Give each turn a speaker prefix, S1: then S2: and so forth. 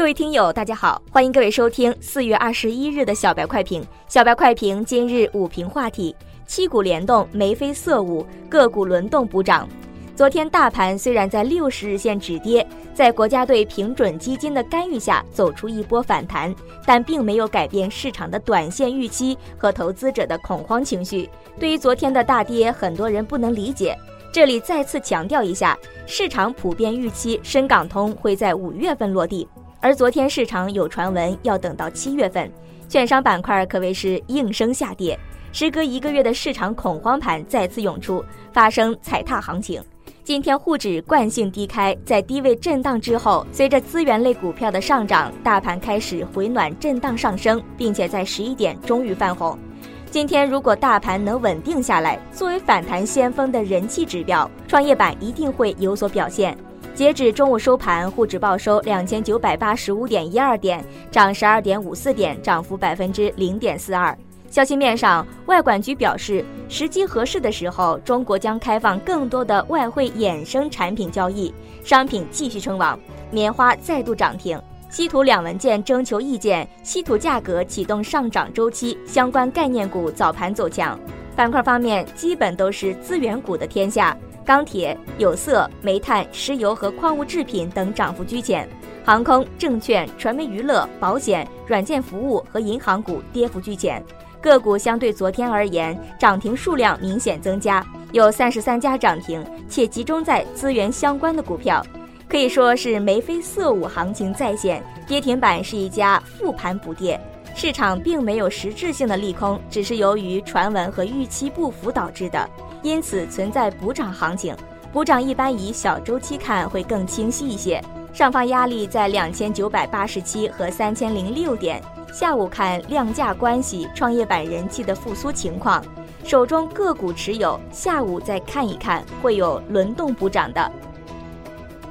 S1: 各位听友，大家好，欢迎各位收听四月二十一日的小白快评。小白快评今日午评话题：七股联动，眉飞色舞，个股轮动补涨。昨天大盘虽然在六十日线止跌，在国家队平准基金的干预下走出一波反弹，但并没有改变市场的短线预期和投资者的恐慌情绪。对于昨天的大跌，很多人不能理解。这里再次强调一下，市场普遍预期深港通会在五月份落地。而昨天市场有传闻要等到七月份，券商板块可谓是应声下跌。时隔一个月的市场恐慌盘再次涌出，发生踩踏行情。今天沪指惯性低开，在低位震荡之后，随着资源类股票的上涨，大盘开始回暖震荡上升，并且在十一点终于翻红。今天如果大盘能稳定下来，作为反弹先锋的人气指标，创业板一定会有所表现。截止中午收盘，沪指报收两千九百八十五点一二点，涨十二点五四点，涨幅百分之零点四二。消息面上，外管局表示，时机合适的时候，中国将开放更多的外汇衍生产品交易，商品继续称王。棉花再度涨停，稀土两文件征求意见，稀土价格启动上涨周期，相关概念股早盘走强。板块方面，基本都是资源股的天下。钢铁、有色、煤炭、石油和矿物制品等涨幅居前，航空、证券、传媒娱乐、保险、软件服务和银行股跌幅居前。个股相对昨天而言，涨停数量明显增加，有三十三家涨停，且集中在资源相关的股票，可以说是眉飞色舞行情再现。跌停板是一家复盘补跌，市场并没有实质性的利空，只是由于传闻和预期不符导致的。因此存在补涨行情，补涨一般以小周期看会更清晰一些。上方压力在两千九百八十七和三千零六点。下午看量价关系、创业板人气的复苏情况，手中个股持有，下午再看一看，会有轮动补涨的。